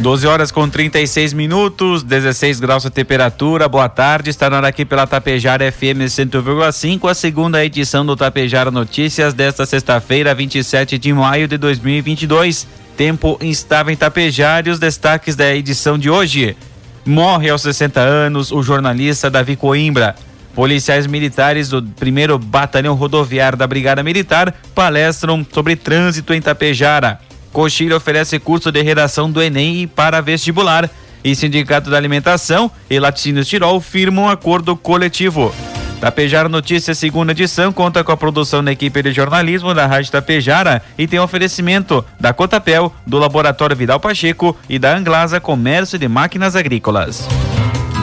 12 horas com 36 minutos, 16 graus a temperatura. Boa tarde, está na aqui pela Tapejara FM 100,5, a segunda edição do Tapejara Notícias desta sexta-feira, 27 de maio de 2022. Tempo instável em Tapejara e os destaques da edição de hoje. Morre aos 60 anos o jornalista Davi Coimbra. Policiais militares do primeiro Batalhão Rodoviário da Brigada Militar palestram sobre trânsito em Tapejara. Coxilha oferece curso de redação do Enem para vestibular. E Sindicato da Alimentação e Laticínios Tirol firmam um acordo coletivo. Tapejara Notícias, segunda edição, conta com a produção da equipe de jornalismo da Rádio Tapejara e tem oferecimento da Cotapel, do Laboratório Vidal Pacheco e da Anglasa Comércio de Máquinas Agrícolas.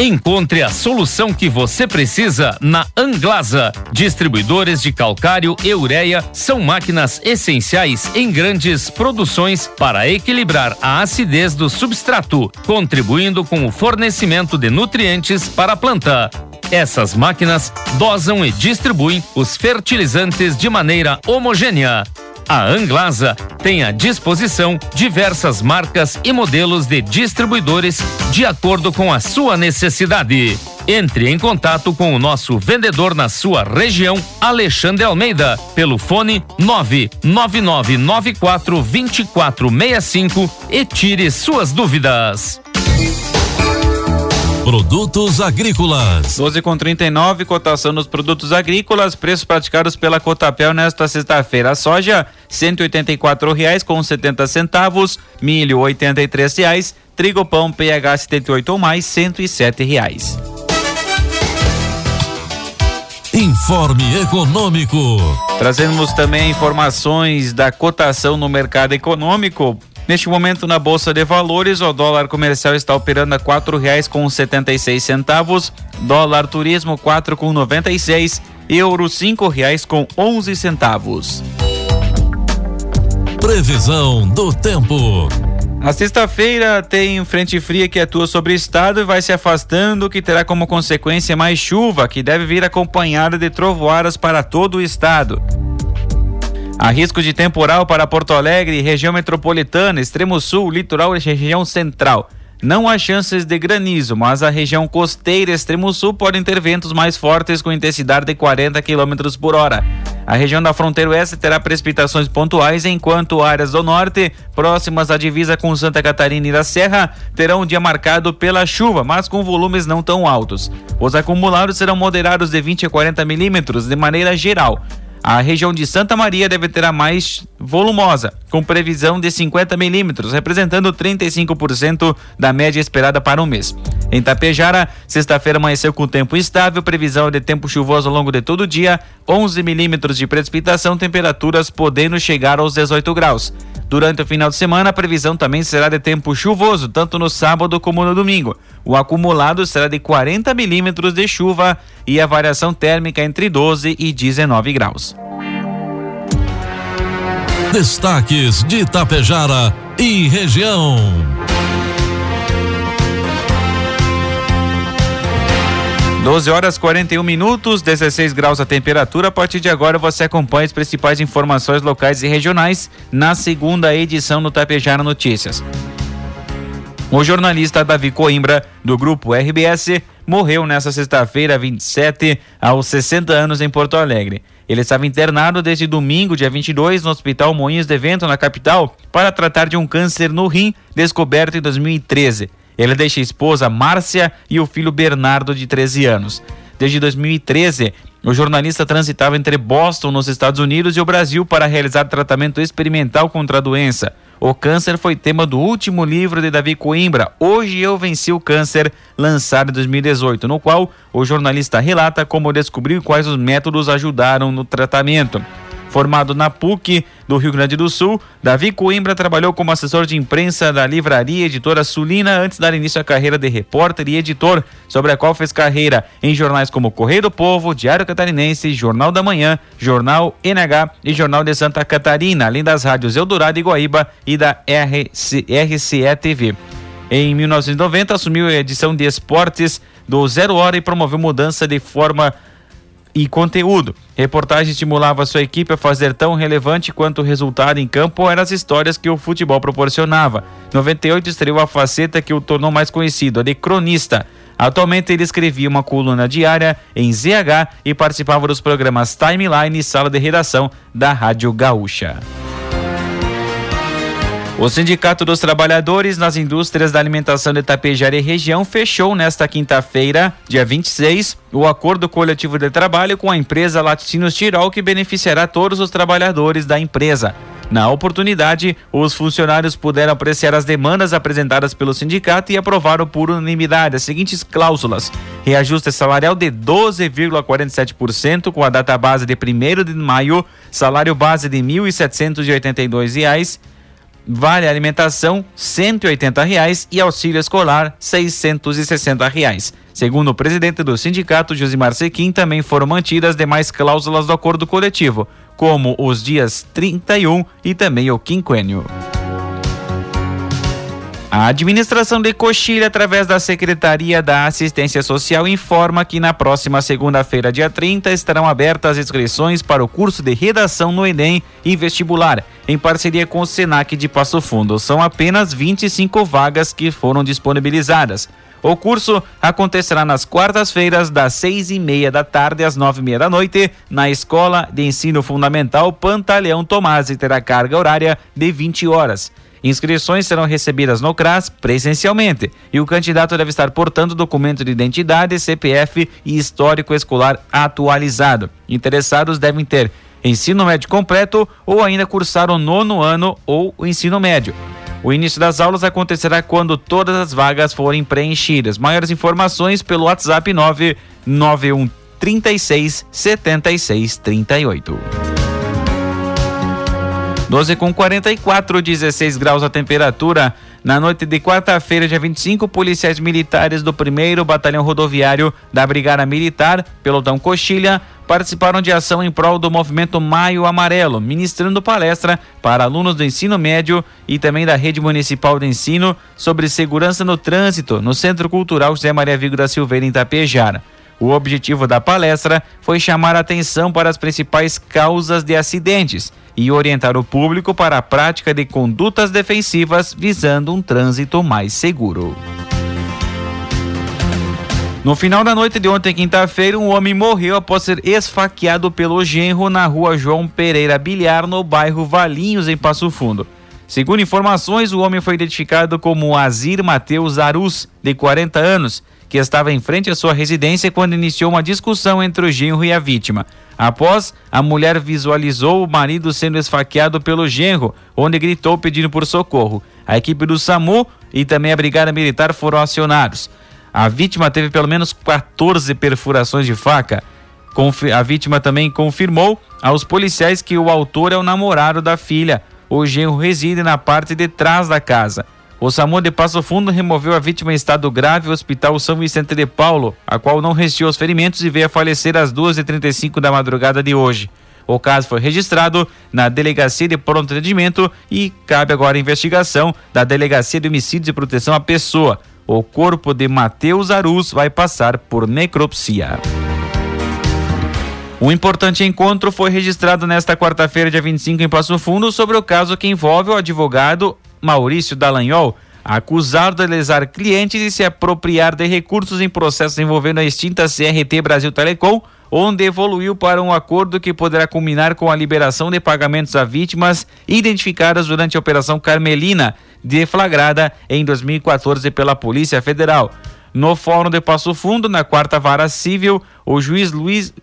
Encontre a solução que você precisa na Anglasa. Distribuidores de calcário e ureia são máquinas essenciais em grandes produções para equilibrar a acidez do substrato, contribuindo com o fornecimento de nutrientes para a planta. Essas máquinas dosam e distribuem os fertilizantes de maneira homogênea a Anglasa tem à disposição diversas marcas e modelos de distribuidores de acordo com a sua necessidade. Entre em contato com o nosso vendedor na sua região, Alexandre Almeida, pelo fone 999942465 e tire suas dúvidas. Produtos agrícolas. 12 com 39, cotação dos produtos agrícolas, preços praticados pela Cotapel nesta sexta-feira. Soja, e reais com 70 centavos, milho, e reais, trigo pão PH 78 ou mais, e reais. Informe Econômico. Trazemos também informações da cotação no mercado econômico. Neste momento, na Bolsa de Valores, o dólar comercial está operando a quatro reais com setenta e seis centavos, dólar turismo quatro com noventa e seis, euro cinco reais com onze centavos. Previsão do tempo. A sexta-feira tem frente fria que atua sobre o estado e vai se afastando, o que terá como consequência mais chuva, que deve vir acompanhada de trovoadas para todo o estado. Há risco de temporal para Porto Alegre, região metropolitana, extremo sul, litoral e região central. Não há chances de granizo, mas a região costeira extremo sul pode ter ventos mais fortes com intensidade de 40 km por hora. A região da fronteira oeste terá precipitações pontuais, enquanto áreas do norte, próximas à divisa com Santa Catarina e da Serra, terão um dia marcado pela chuva, mas com volumes não tão altos. Os acumulados serão moderados de 20 a 40 milímetros de maneira geral. A região de Santa Maria deve ter a mais volumosa, com previsão de 50 milímetros, representando 35% da média esperada para o um mês. Em Tapejara, sexta-feira amanheceu com tempo instável, previsão de tempo chuvoso ao longo de todo o dia, 11 milímetros de precipitação, temperaturas podendo chegar aos 18 graus. Durante o final de semana, a previsão também será de tempo chuvoso, tanto no sábado como no domingo. O acumulado será de 40 milímetros de chuva e a variação térmica entre 12 e 19 graus. Destaques de Itapejara e região. 12 horas 41 minutos, 16 graus a temperatura. A partir de agora você acompanha as principais informações locais e regionais na segunda edição do Tapejara Notícias. O jornalista Davi Coimbra, do grupo RBS, morreu nesta sexta-feira, 27, aos 60 anos, em Porto Alegre. Ele estava internado desde domingo, dia 22, no Hospital Moinhos de Vento, na capital, para tratar de um câncer no rim descoberto em 2013. Ele deixa a esposa Márcia e o filho Bernardo, de 13 anos. Desde 2013, o jornalista transitava entre Boston, nos Estados Unidos, e o Brasil para realizar tratamento experimental contra a doença. O câncer foi tema do último livro de Davi Coimbra, Hoje Eu Venci o Câncer, lançado em 2018, no qual o jornalista relata como descobriu quais os métodos ajudaram no tratamento. Formado na PUC do Rio Grande do Sul, Davi Coimbra trabalhou como assessor de imprensa da livraria editora Sulina antes de dar início à carreira de repórter e editor, sobre a qual fez carreira em jornais como Correio do Povo, Diário Catarinense, Jornal da Manhã, Jornal NH e Jornal de Santa Catarina, além das rádios Eldorado e Guaíba e da RC, RCE TV. Em 1990, assumiu a edição de esportes do Zero Hora e promoveu mudança de forma e conteúdo. Reportagem estimulava sua equipe a fazer tão relevante quanto o resultado em campo eram as histórias que o futebol proporcionava. 98 estreou a faceta que o tornou mais conhecido, a de cronista. Atualmente ele escrevia uma coluna diária em ZH e participava dos programas Timeline e Sala de Redação da Rádio Gaúcha. O Sindicato dos Trabalhadores nas Indústrias da Alimentação de Itapejara e região fechou nesta quinta-feira, dia 26, o acordo coletivo de trabalho com a empresa Laticínios Tirol que beneficiará todos os trabalhadores da empresa. Na oportunidade, os funcionários puderam apreciar as demandas apresentadas pelo sindicato e aprovaram por unanimidade as seguintes cláusulas: reajuste salarial de 12,47% com a data base de 1 de maio, salário base de R$ 1.782 vale alimentação 180 reais e auxílio escolar 660 reais. Segundo o presidente do sindicato, Josimar Sequim, também foram mantidas demais cláusulas do acordo coletivo, como os dias 31 e também o quinquênio. A administração de Coxilha, através da Secretaria da Assistência Social, informa que na próxima segunda-feira, dia 30, estarão abertas inscrições para o curso de redação no Enem e vestibular, em parceria com o Senac de Passo Fundo. São apenas 25 vagas que foram disponibilizadas. O curso acontecerá nas quartas-feiras, das seis e meia da tarde às nove e meia da noite, na Escola de Ensino Fundamental Pantaleão Tomás e terá carga horária de 20 horas. Inscrições serão recebidas no CRAS presencialmente e o candidato deve estar portando documento de identidade, CPF e histórico escolar atualizado. Interessados devem ter ensino médio completo ou ainda cursar o nono ano ou o ensino médio. O início das aulas acontecerá quando todas as vagas forem preenchidas. Maiores informações pelo WhatsApp 991 36 76 38. 12 com 44, 16 graus a temperatura. Na noite de quarta-feira, dia 25, policiais militares do 1 Batalhão Rodoviário da Brigada Militar, pelotão Coxilha, participaram de ação em prol do movimento Maio Amarelo, ministrando palestra para alunos do ensino médio e também da rede municipal de ensino sobre segurança no trânsito no Centro Cultural José Maria Vigo da Silveira, em Itapejara. O objetivo da palestra foi chamar a atenção para as principais causas de acidentes e orientar o público para a prática de condutas defensivas visando um trânsito mais seguro. No final da noite de ontem, quinta-feira, um homem morreu após ser esfaqueado pelo genro na rua João Pereira Bilhar, no bairro Valinhos, em Passo Fundo. Segundo informações, o homem foi identificado como Azir Mateus Arus, de 40 anos, que estava em frente à sua residência quando iniciou uma discussão entre o genro e a vítima. Após, a mulher visualizou o marido sendo esfaqueado pelo genro, onde gritou pedindo por socorro. A equipe do SAMU e também a Brigada Militar foram acionados. A vítima teve pelo menos 14 perfurações de faca. A vítima também confirmou aos policiais que o autor é o namorado da filha. O genro reside na parte de trás da casa. O SAMU de Passo Fundo removeu a vítima em estado grave ao Hospital São Vicente de Paulo, a qual não resistiu aos ferimentos e veio a falecer às 2h35 da madrugada de hoje. O caso foi registrado na Delegacia de Pronto Atendimento e cabe agora a investigação da Delegacia de Homicídios e Proteção à Pessoa. o corpo de Matheus Aruz vai passar por necropsia. Um importante encontro foi registrado nesta quarta-feira, dia 25, em Passo Fundo, sobre o caso que envolve o advogado Maurício Dallagnol, acusado de lesar clientes e se apropriar de recursos em processos envolvendo a extinta CRT Brasil Telecom, onde evoluiu para um acordo que poderá culminar com a liberação de pagamentos a vítimas identificadas durante a Operação Carmelina, deflagrada em 2014 pela Polícia Federal. No Fórum de Passo Fundo, na quarta vara civil, o juiz Luiz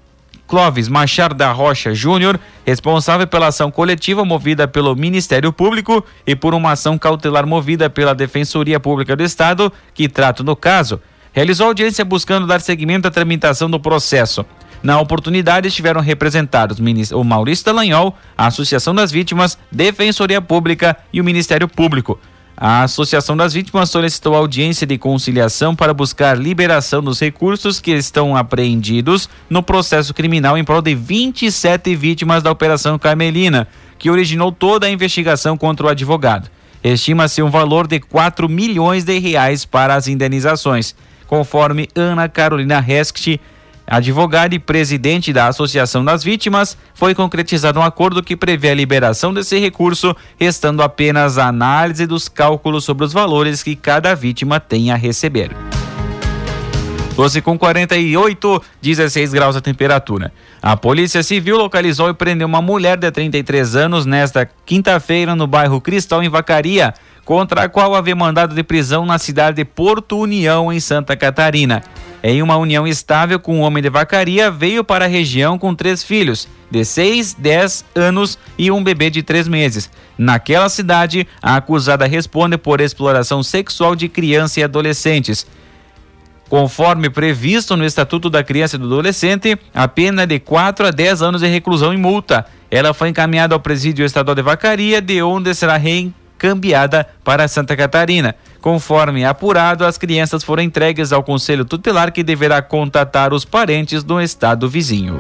Clóvis Machado da Rocha Júnior, responsável pela ação coletiva movida pelo Ministério Público e por uma ação cautelar movida pela Defensoria Pública do Estado, que trata do caso, realizou audiência buscando dar seguimento à tramitação do processo. Na oportunidade estiveram representados o Maurício Dallagnol, a Associação das Vítimas, Defensoria Pública e o Ministério Público. A Associação das Vítimas solicitou audiência de conciliação para buscar liberação dos recursos que estão apreendidos no processo criminal em prol de 27 vítimas da Operação Carmelina, que originou toda a investigação contra o advogado. Estima-se um valor de 4 milhões de reais para as indenizações, conforme Ana Carolina Rescht, advogada e presidente da Associação das Vítimas, foi concretizado um acordo que prevê a liberação desse recurso, restando apenas a análise dos cálculos sobre os valores que cada vítima tem a receber. 12 com 48, 16 graus a temperatura. A Polícia Civil localizou e prendeu uma mulher de 33 anos nesta quinta-feira no bairro Cristal, em Vacaria, contra a qual havia mandado de prisão na cidade de Porto União, em Santa Catarina. Em uma união estável com um homem de vacaria, veio para a região com três filhos, de 6, 10 anos e um bebê de 3 meses. Naquela cidade, a acusada responde por exploração sexual de crianças e adolescentes. Conforme previsto no Estatuto da Criança e do Adolescente, a pena é de 4 a 10 anos de reclusão e multa. Ela foi encaminhada ao Presídio Estadual de Vacaria, de onde será reencambiada para Santa Catarina. Conforme apurado, as crianças foram entregues ao Conselho Tutelar que deverá contatar os parentes do estado vizinho.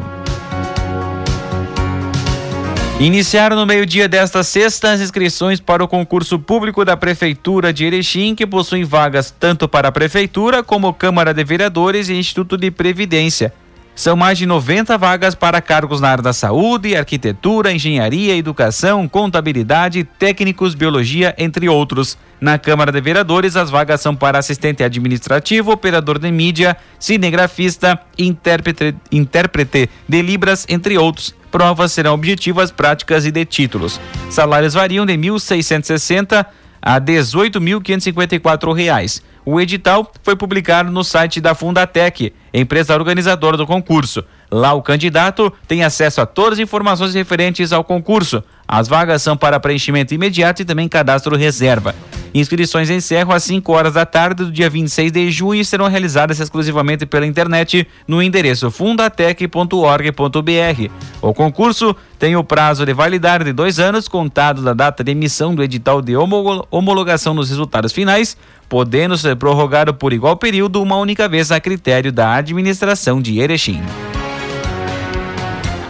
Iniciaram no meio-dia desta sexta as inscrições para o concurso público da Prefeitura de Erechim, que possui vagas tanto para a Prefeitura como Câmara de Vereadores e Instituto de Previdência. São mais de 90 vagas para cargos na área da saúde, arquitetura, engenharia, educação, contabilidade, técnicos, biologia, entre outros. Na Câmara de Vereadores, as vagas são para assistente administrativo, operador de mídia, cinegrafista, intérprete, intérprete de Libras, entre outros. Provas serão objetivas, práticas e de títulos. Salários variam de R$ 1.660 a R$ 18.554. O edital foi publicado no site da Fundatec, empresa organizadora do concurso. Lá o candidato tem acesso a todas as informações referentes ao concurso. As vagas são para preenchimento imediato e também cadastro reserva. Inscrições encerram às 5 horas da tarde do dia 26 de junho e serão realizadas exclusivamente pela internet no endereço fundatec.org.br. O concurso tem o prazo de validade de dois anos, contado da data de emissão do edital de homologação nos resultados finais, podendo ser prorrogado por igual período uma única vez a critério da administração de Erechim.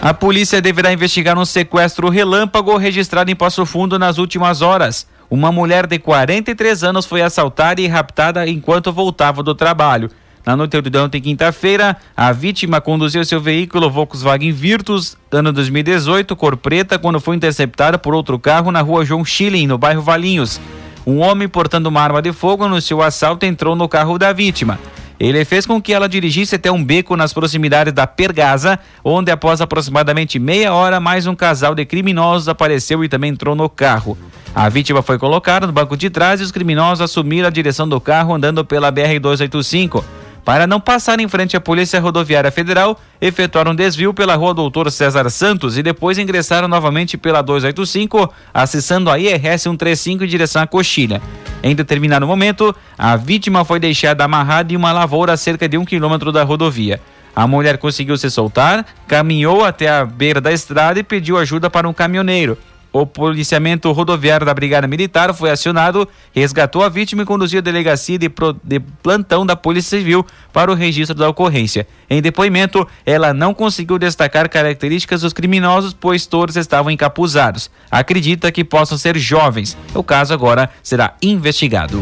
A polícia deverá investigar um sequestro relâmpago registrado em Passo Fundo nas últimas horas. Uma mulher de 43 anos foi assaltada e raptada enquanto voltava do trabalho. Na noite de ontem, quinta-feira, a vítima conduziu seu veículo Volkswagen Virtus, ano 2018, cor preta, quando foi interceptada por outro carro na rua João Schilling, no bairro Valinhos. Um homem portando uma arma de fogo anunciou o assalto e entrou no carro da vítima. Ele fez com que ela dirigisse até um beco nas proximidades da Pergaza, onde após aproximadamente meia hora mais um casal de criminosos apareceu e também entrou no carro. A vítima foi colocada no banco de trás e os criminosos assumiram a direção do carro andando pela BR 285. Para não passar em frente à Polícia Rodoviária Federal, efetuaram um desvio pela rua Doutor César Santos e depois ingressaram novamente pela 285, acessando a IRS 135 em direção à Coxilha. Em determinado momento, a vítima foi deixada amarrada em uma lavoura a cerca de um quilômetro da rodovia. A mulher conseguiu se soltar, caminhou até a beira da estrada e pediu ajuda para um caminhoneiro. O policiamento rodoviário da Brigada Militar foi acionado, resgatou a vítima e conduziu a delegacia de, pro, de, plantão da Polícia Civil para o registro da ocorrência. Em depoimento, ela não conseguiu destacar características dos criminosos, pois todos estavam encapuzados. Acredita que possam ser jovens. O caso agora será investigado.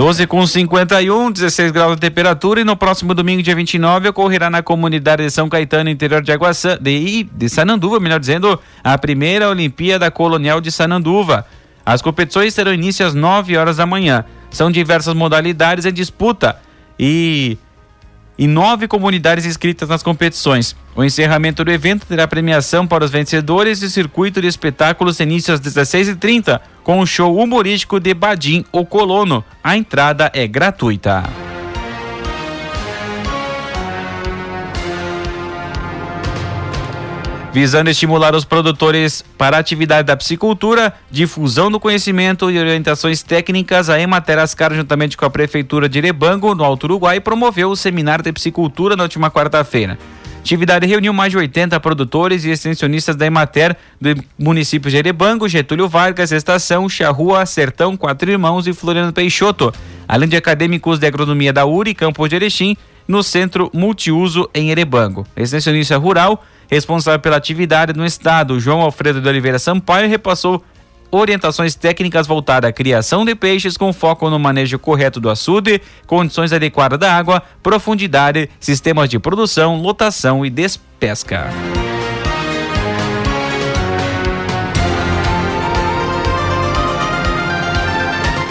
12 com 51, 16 graus de temperatura e no próximo domingo, dia 29, ocorrerá na comunidade de São Caetano, interior de Aguaçã, de, de Sananduva, melhor dizendo, a primeira Olimpíada Colonial de Sananduva. As competições terão início às 9 horas da manhã. São diversas modalidades em disputa e e nove comunidades inscritas nas competições. O encerramento do evento terá premiação para os vencedores e circuito de espetáculos início às 16h30, com o show humorístico de Badim, o Colono. A entrada é gratuita. Visando estimular os produtores para a atividade da psicultura, difusão do conhecimento e orientações técnicas, a Emater Ascar, juntamente com a Prefeitura de Irebango, no Alto Uruguai, promoveu o seminário de psicultura na última quarta-feira. A atividade reuniu mais de 80 produtores e extensionistas da Emater do município de Erebango, Getúlio Vargas, Estação, Charrua, Sertão, Quatro Irmãos e Floriano Peixoto, além de acadêmicos de agronomia da URI, Campos de Erechim, no Centro Multiuso em Erebango. Extensionista rural responsável pela atividade no estado, João Alfredo de Oliveira Sampaio, repassou orientações técnicas voltadas à criação de peixes com foco no manejo correto do açude, condições adequadas da água, profundidade, sistemas de produção, lotação e despesca.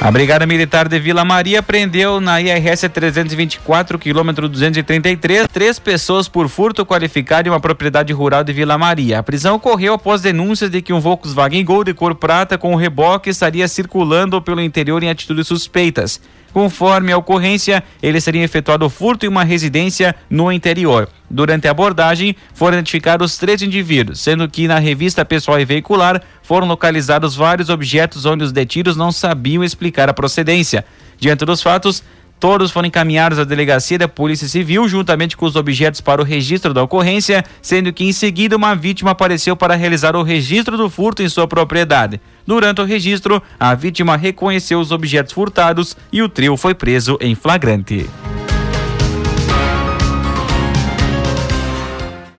A Brigada Militar de Vila Maria prendeu na IRS 324, quilômetro 233, três pessoas por furto qualificado em uma propriedade rural de Vila Maria. A prisão ocorreu após denúncias de que um Volkswagen Gol de cor prata com reboque estaria circulando pelo interior em atitudes suspeitas. Conforme a ocorrência, ele seria efetuado furto em uma residência no interior. Durante a abordagem, foram identificados três indivíduos, sendo que na revista pessoal e veicular foram localizados vários objetos onde os detidos não sabiam explicar a procedência. Diante dos fatos, Todos foram encaminhados à delegacia da Polícia Civil, juntamente com os objetos para o registro da ocorrência, sendo que em seguida uma vítima apareceu para realizar o registro do furto em sua propriedade. Durante o registro, a vítima reconheceu os objetos furtados e o trio foi preso em flagrante.